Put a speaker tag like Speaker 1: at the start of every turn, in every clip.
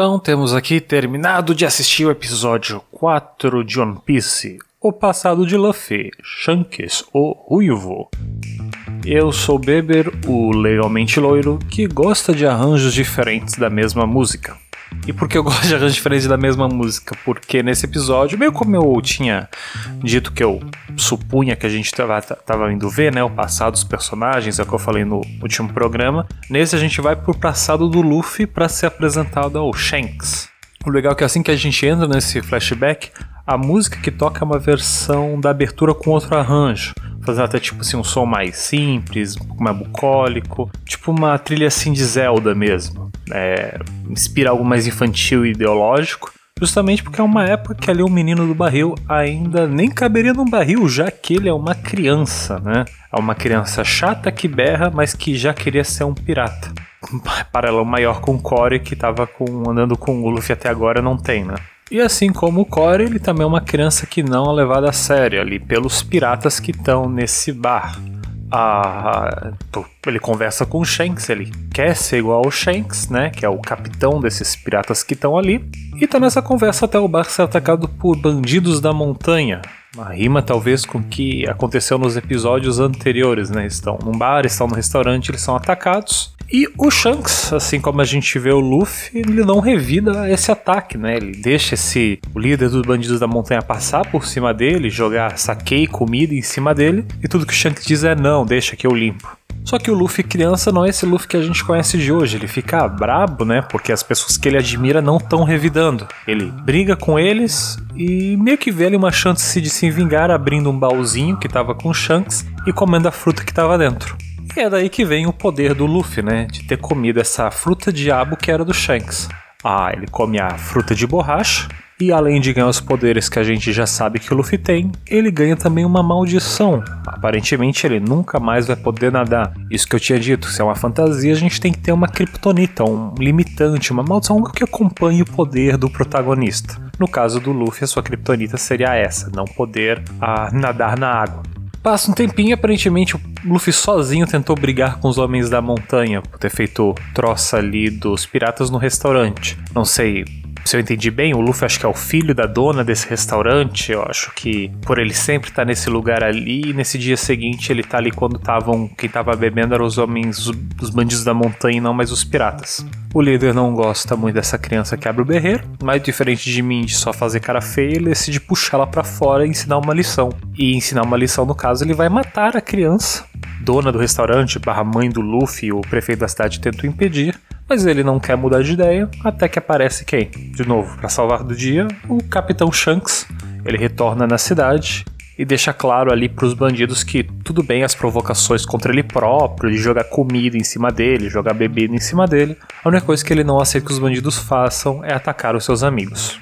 Speaker 1: Então temos aqui terminado de assistir o episódio 4 de One Piece, O Passado de Luffy, Shanks, o Ruivo. Eu sou Beber, o legalmente loiro, que gosta de arranjos diferentes da mesma música. E por que eu gosto de arranjos diferentes da mesma música? Porque nesse episódio, meio como eu tinha dito que eu supunha que a gente tava, tava indo ver, né? O passado dos personagens, é o que eu falei no último programa. Nesse a gente vai pro passado do Luffy para ser apresentado ao Shanks. O legal é que assim que a gente entra nesse flashback, a música que toca é uma versão da abertura com outro arranjo fazendo até tipo assim um som mais simples, um pouco mais bucólico, tipo uma trilha assim de Zelda mesmo. É, inspira algo mais infantil e ideológico. Justamente porque é uma época que ali o menino do barril ainda nem caberia num barril, já que ele é uma criança, né? É uma criança chata que berra, mas que já queria ser um pirata. Paralelo maior com o Core, que tava com, andando com o Luffy até agora, não tem, né? E assim como o Core, ele também é uma criança que não é levada a sério ali pelos piratas que estão nesse bar. Ah, ele conversa com o Shanks, ele quer ser igual ao Shanks, né? Que é o capitão desses piratas que estão ali. E tá nessa conversa até o bar ser atacado por bandidos da montanha. Uma rima talvez com o que aconteceu nos episódios anteriores, né? Estão num bar, estão no restaurante, eles são atacados. E o Shanks, assim como a gente vê o Luffy, ele não revida esse ataque, né? Ele deixa esse o líder dos bandidos da montanha passar por cima dele, jogar saquei comida em cima dele, e tudo que o Shanks diz é não, deixa que eu limpo. Só que o Luffy criança não é esse Luffy que a gente conhece de hoje. Ele fica brabo, né? Porque as pessoas que ele admira não estão revidando. Ele briga com eles e meio que vê ali uma chance de se vingar abrindo um baúzinho que tava com Shanks e comendo a fruta que tava dentro. E é daí que vem o poder do Luffy, né? De ter comido essa fruta diabo que era do Shanks. Ah, ele come a fruta de borracha. E além de ganhar os poderes que a gente já sabe que o Luffy tem, ele ganha também uma maldição. Aparentemente ele nunca mais vai poder nadar. Isso que eu tinha dito, se é uma fantasia, a gente tem que ter uma kryptonita, um limitante, uma maldição que acompanhe o poder do protagonista. No caso do Luffy, a sua kryptonita seria essa, não poder ah, nadar na água. Passa um tempinho, aparentemente o Luffy sozinho tentou brigar com os homens da montanha por ter feito troça ali dos piratas no restaurante. Não sei se eu entendi bem, o Luffy acho que é o filho da dona desse restaurante. Eu acho que por ele sempre estar tá nesse lugar ali, e nesse dia seguinte ele tá ali quando estavam. Quem tava bebendo eram os homens, os bandidos da montanha e não mais os piratas. O líder não gosta muito dessa criança que abre o berreiro, mas diferente de mim de só fazer cara feia, ele decide puxá-la para fora e ensinar uma lição. E ensinar uma lição, no caso, ele vai matar a criança. Dona do restaurante, barra mãe do Luffy, o prefeito da cidade tentam impedir, mas ele não quer mudar de ideia, até que aparece quem? De novo, para salvar do dia, o Capitão Shanks. Ele retorna na cidade e deixa claro ali para os bandidos que tudo bem as provocações contra ele próprio, de jogar comida em cima dele, jogar bebida em cima dele. A única coisa que ele não aceita que os bandidos façam é atacar os seus amigos.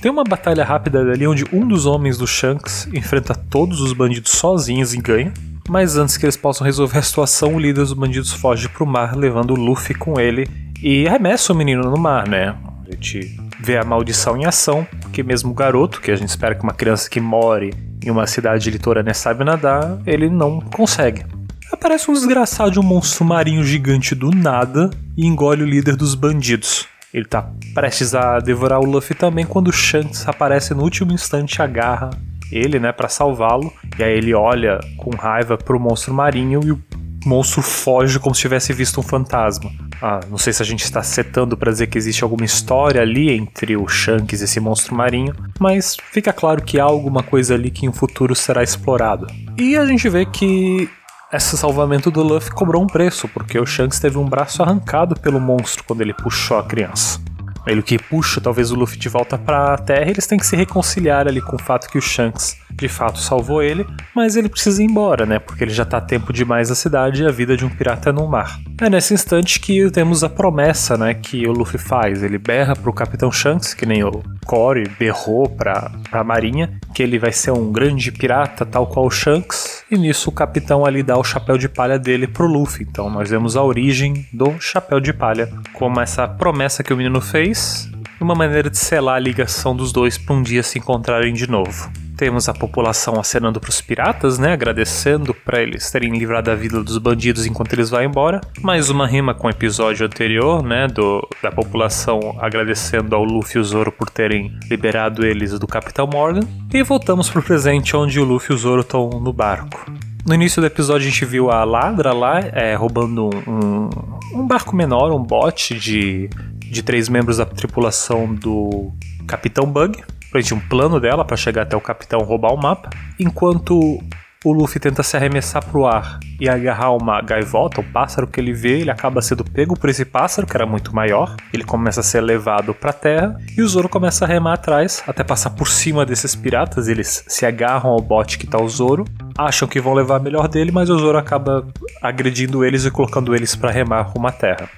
Speaker 1: Tem uma batalha rápida ali onde um dos homens do Shanks enfrenta todos os bandidos sozinhos e ganha. Mas antes que eles possam resolver a situação, o líder dos bandidos foge pro mar, levando o Luffy com ele e arremessa o menino no mar, né? A gente vê a maldição em ação, porque mesmo o garoto, que a gente espera que uma criança que more em uma cidade litorânea sabe nadar, ele não consegue. Aparece um desgraçado de um monstro marinho gigante do nada e engole o líder dos bandidos. Ele tá prestes a devorar o Luffy também quando o Shanks aparece no último instante e agarra ele, né, para salvá-lo. E aí ele olha com raiva pro monstro marinho e o monstro foge como se tivesse visto um fantasma. Ah, não sei se a gente está setando para dizer que existe alguma história ali entre o Shanks e esse monstro marinho, mas fica claro que há alguma coisa ali que em um futuro será explorado. E a gente vê que esse salvamento do Luffy cobrou um preço, porque o Shanks teve um braço arrancado pelo monstro quando ele puxou a criança. Ele que puxa talvez o Luffy de volta para a Terra, eles têm que se reconciliar ali com o fato que o Shanks de fato salvou ele, mas ele precisa ir embora, né? Porque ele já tá tempo demais na cidade e a vida de um pirata é no mar. É nesse instante que temos a promessa, né, que o Luffy faz. Ele berra pro Capitão Shanks, que nem o Core berrou pra, pra marinha, que ele vai ser um grande pirata tal qual o Shanks, e nisso o capitão ali dá o chapéu de palha dele pro Luffy. Então nós vemos a origem do chapéu de palha, como essa promessa que o menino fez, uma maneira de selar a ligação dos dois para um dia se encontrarem de novo. Temos a população acenando para os piratas, né? Agradecendo para eles terem livrado a vida dos bandidos enquanto eles vão embora. Mais uma rima com o episódio anterior, né? Do, da população agradecendo ao Luffy e o Zoro por terem liberado eles do Capitão Morgan. E voltamos pro presente, onde o Luffy e o Zoro estão no barco. No início do episódio a gente viu a Ladra lá é, roubando um, um barco menor, um bote de, de três membros da tripulação do Capitão Bug frente um plano dela para chegar até o capitão roubar o mapa, enquanto o Luffy tenta se arremessar pro ar e agarrar uma gaivota, o um pássaro que ele vê, ele acaba sendo pego por esse pássaro, que era muito maior. Ele começa a ser levado pra terra e o Zoro começa a remar atrás, até passar por cima desses piratas. Eles se agarram ao bote que tá o Zoro, acham que vão levar a melhor dele, mas o Zoro acaba agredindo eles e colocando eles para remar rumo à terra.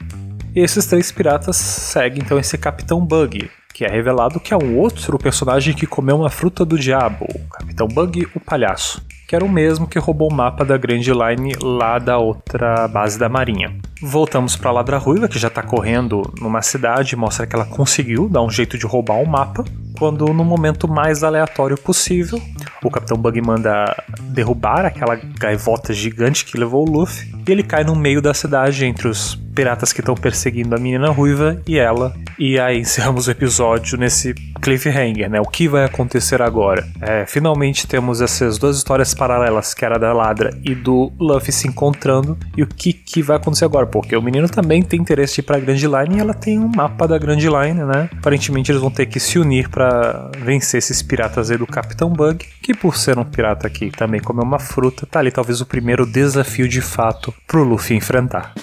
Speaker 1: E esses três piratas seguem então esse Capitão Bug, que é revelado que é um outro personagem que comeu uma fruta do diabo, o Capitão Bug, o palhaço, que era o mesmo que roubou o mapa da Grand Line lá da outra base da Marinha. Voltamos para Ladra Ruiva, que já tá correndo numa cidade, mostra que ela conseguiu dar um jeito de roubar o mapa, quando no momento mais aleatório possível, o Capitão Bug manda derrubar aquela gaivota gigante que levou o Luffy, e ele cai no meio da cidade entre os piratas que estão perseguindo a menina ruiva e ela. E aí encerramos o episódio nesse cliffhanger, né? O que vai acontecer agora? É, finalmente temos essas duas histórias paralelas, que era da Ladra e do Luffy se encontrando. E o que, que vai acontecer agora? Porque o menino também tem interesse de ir pra Grand Line e ela tem um mapa da Grand Line, né? Aparentemente eles vão ter que se unir para vencer esses piratas aí do Capitão Bug, que por ser um pirata aqui também comeu uma fruta, tá ali talvez o primeiro desafio de fato pro Luffy enfrentar.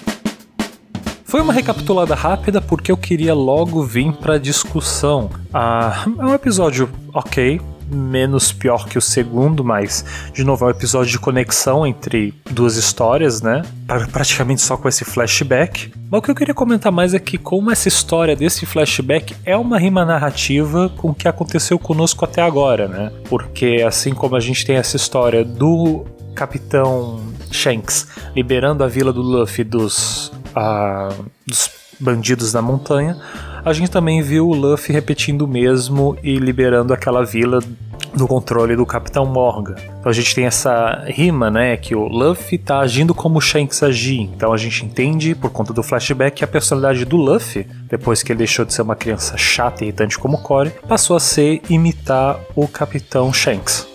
Speaker 1: Foi uma recapitulada rápida porque eu queria logo vir para discussão. Ah, é um episódio ok, menos pior que o segundo, mas de novo é um episódio de conexão entre duas histórias, né? Praticamente só com esse flashback. Mas o que eu queria comentar mais é que como essa história desse flashback é uma rima narrativa com o que aconteceu conosco até agora, né? Porque assim como a gente tem essa história do Capitão Shanks liberando a vila do Luffy dos a, dos bandidos da montanha, a gente também viu o Luffy repetindo o mesmo e liberando aquela vila do controle do Capitão Morgan. Então a gente tem essa rima, né, que o Luffy tá agindo como o Shanks agia. Então a gente entende, por conta do flashback, que a personalidade do Luffy, depois que ele deixou de ser uma criança chata e irritante como o Corey, passou a ser imitar o Capitão Shanks.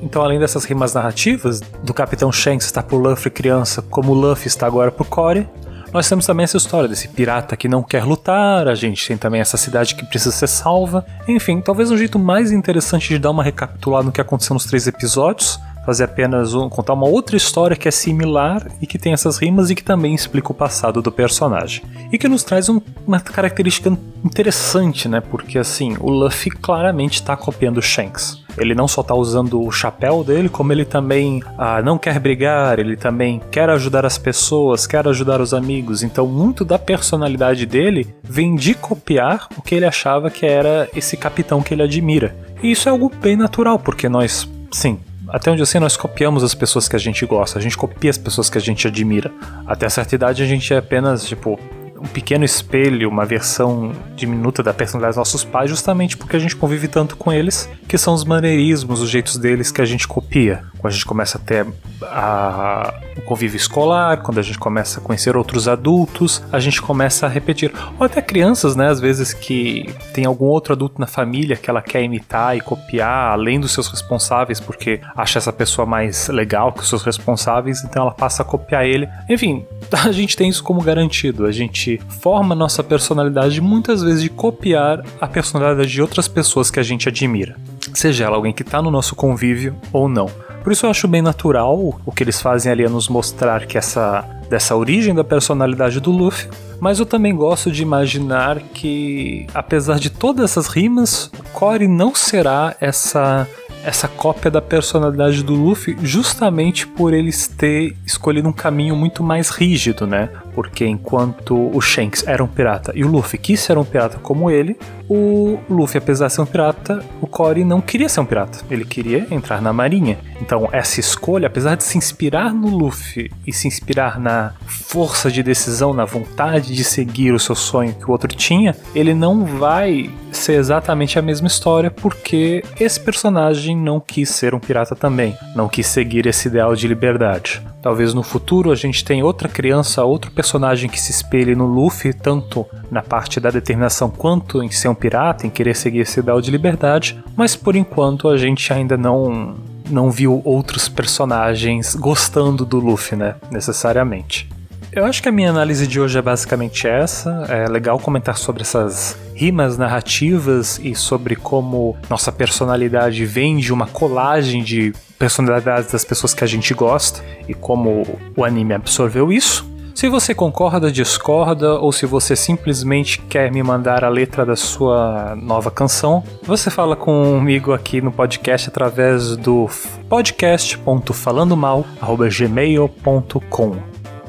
Speaker 1: Então, além dessas rimas narrativas, do Capitão Shanks estar pro Luffy criança, como o Luffy está agora pro Corey, nós temos também essa história desse pirata que não quer lutar, a gente tem também essa cidade que precisa ser salva. Enfim, talvez um jeito mais interessante de dar uma recapitulada no que aconteceu nos três episódios fazer apenas um, contar uma outra história que é similar e que tem essas rimas e que também explica o passado do personagem. E que nos traz um, uma característica interessante, né? Porque assim, o Luffy claramente está copiando Shanks. Ele não só está usando o chapéu dele, como ele também ah, não quer brigar, ele também quer ajudar as pessoas, quer ajudar os amigos. Então, muito da personalidade dele vem de copiar o que ele achava que era esse capitão que ele admira. E isso é algo bem natural, porque nós, sim, até onde eu sei, nós copiamos as pessoas que a gente gosta, a gente copia as pessoas que a gente admira. Até certa idade a gente é apenas, tipo, um pequeno espelho, uma versão diminuta da personalidade dos nossos pais, justamente porque a gente convive tanto com eles, que são os maneirismos, os jeitos deles que a gente copia. Quando a gente começa a ter a, o convívio escolar, quando a gente começa a conhecer outros adultos, a gente começa a repetir. Ou até crianças, né? Às vezes que tem algum outro adulto na família que ela quer imitar e copiar, além dos seus responsáveis, porque acha essa pessoa mais legal que os seus responsáveis, então ela passa a copiar ele. Enfim, a gente tem isso como garantido. A gente forma nossa personalidade muitas vezes de copiar a personalidade de outras pessoas que a gente admira. Seja ela alguém que está no nosso convívio ou não. Por isso eu acho bem natural o que eles fazem ali é nos mostrar que essa dessa origem da personalidade do Luffy, mas eu também gosto de imaginar que apesar de todas essas rimas, o Core não será essa essa cópia da personalidade do Luffy justamente por eles ter escolhido um caminho muito mais rígido, né? Porque enquanto o Shanks era um pirata e o Luffy quis ser um pirata como ele, o Luffy, apesar de ser um pirata, o Cory não queria ser um pirata. Ele queria entrar na marinha. Então, essa escolha, apesar de se inspirar no Luffy e se inspirar na força de decisão, na vontade de seguir o seu sonho que o outro tinha, ele não vai ser exatamente a mesma história, porque esse personagem não quis ser um pirata também, não quis seguir esse ideal de liberdade. Talvez no futuro a gente tenha outra criança, outro personagem que se espelhe no Luffy, tanto na parte da determinação quanto em ser um pirata, em querer seguir esse ideal de liberdade, mas por enquanto a gente ainda não não viu outros personagens gostando do Luffy, né, necessariamente. Eu acho que a minha análise de hoje é basicamente essa. É legal comentar sobre essas rimas narrativas e sobre como nossa personalidade vem de uma colagem de personalidades das pessoas que a gente gosta e como o anime absorveu isso. Se você concorda, discorda ou se você simplesmente quer me mandar a letra da sua nova canção, você fala comigo aqui no podcast através do podcast.falandomal@gmail.com.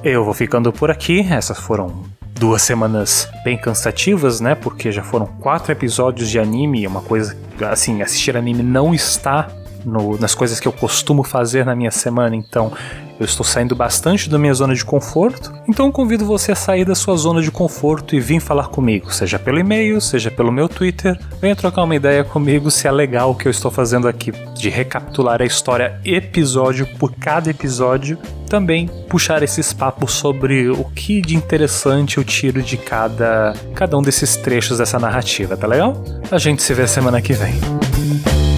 Speaker 1: Eu vou ficando por aqui. Essas foram duas semanas bem cansativas, né? Porque já foram quatro episódios de anime, uma coisa assim, assistir anime não está no, nas coisas que eu costumo fazer na minha semana, então eu estou saindo bastante da minha zona de conforto. Então convido você a sair da sua zona de conforto e vir falar comigo, seja pelo e-mail, seja pelo meu Twitter. Venha trocar uma ideia comigo se é legal o que eu estou fazendo aqui, de recapitular a história episódio por cada episódio. Também puxar esses papos sobre o que de interessante eu tiro de cada, cada um desses trechos dessa narrativa, tá legal? A gente se vê semana que vem.